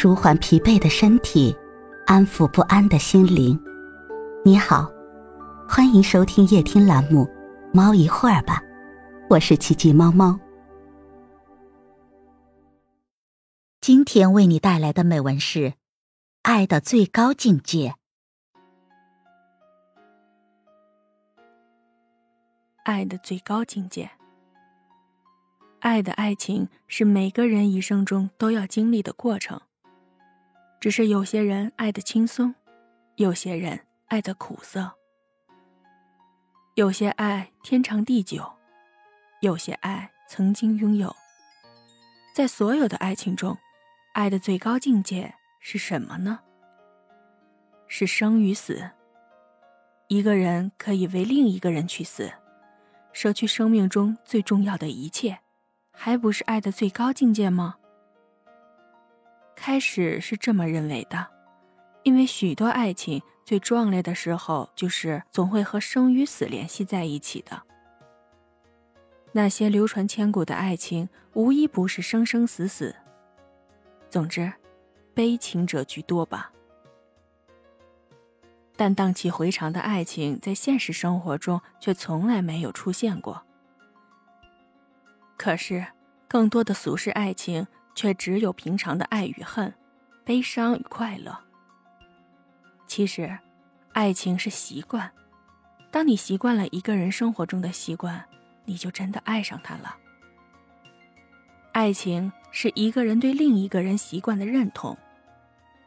舒缓疲惫的身体，安抚不安的心灵。你好，欢迎收听夜听栏目《猫一会儿吧》，我是奇迹猫猫。今天为你带来的美文是《爱的最高境界》。爱的最高境界。爱的爱情是每个人一生中都要经历的过程。只是有些人爱的轻松，有些人爱的苦涩。有些爱天长地久，有些爱曾经拥有。在所有的爱情中，爱的最高境界是什么呢？是生与死。一个人可以为另一个人去死，舍去生命中最重要的一切，还不是爱的最高境界吗？开始是这么认为的，因为许多爱情最壮烈的时候，就是总会和生与死联系在一起的。那些流传千古的爱情，无一不是生生死死。总之，悲情者居多吧。但荡气回肠的爱情，在现实生活中却从来没有出现过。可是，更多的俗世爱情。却只有平常的爱与恨，悲伤与快乐。其实，爱情是习惯。当你习惯了一个人生活中的习惯，你就真的爱上他了。爱情是一个人对另一个人习惯的认同。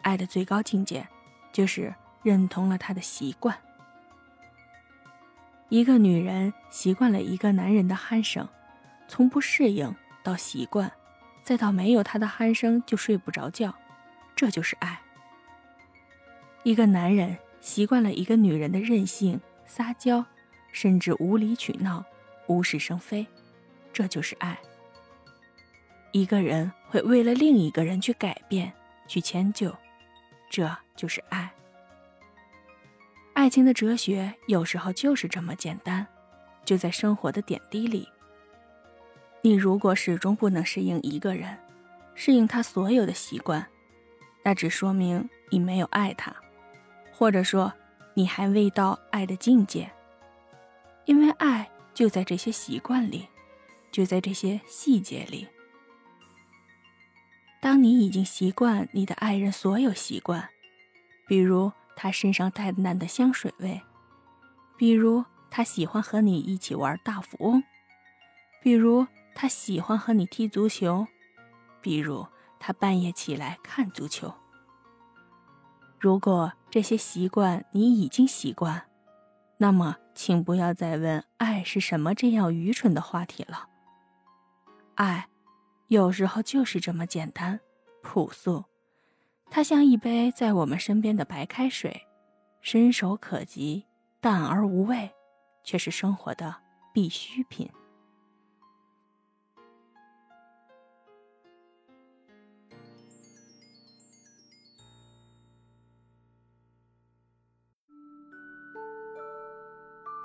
爱的最高境界，就是认同了他的习惯。一个女人习惯了一个男人的鼾声，从不适应到习惯。再到没有他的鼾声就睡不着觉，这就是爱。一个男人习惯了一个女人的任性、撒娇，甚至无理取闹、无事生非，这就是爱。一个人会为了另一个人去改变、去迁就，这就是爱。爱情的哲学有时候就是这么简单，就在生活的点滴里。你如果始终不能适应一个人，适应他所有的习惯，那只说明你没有爱他，或者说你还未到爱的境界。因为爱就在这些习惯里，就在这些细节里。当你已经习惯你的爱人所有习惯，比如他身上带的淡的香水味，比如他喜欢和你一起玩大富翁，比如。他喜欢和你踢足球，比如他半夜起来看足球。如果这些习惯你已经习惯，那么请不要再问爱是什么这样愚蠢的话题了。爱，有时候就是这么简单、朴素。它像一杯在我们身边的白开水，伸手可及，淡而无味，却是生活的必需品。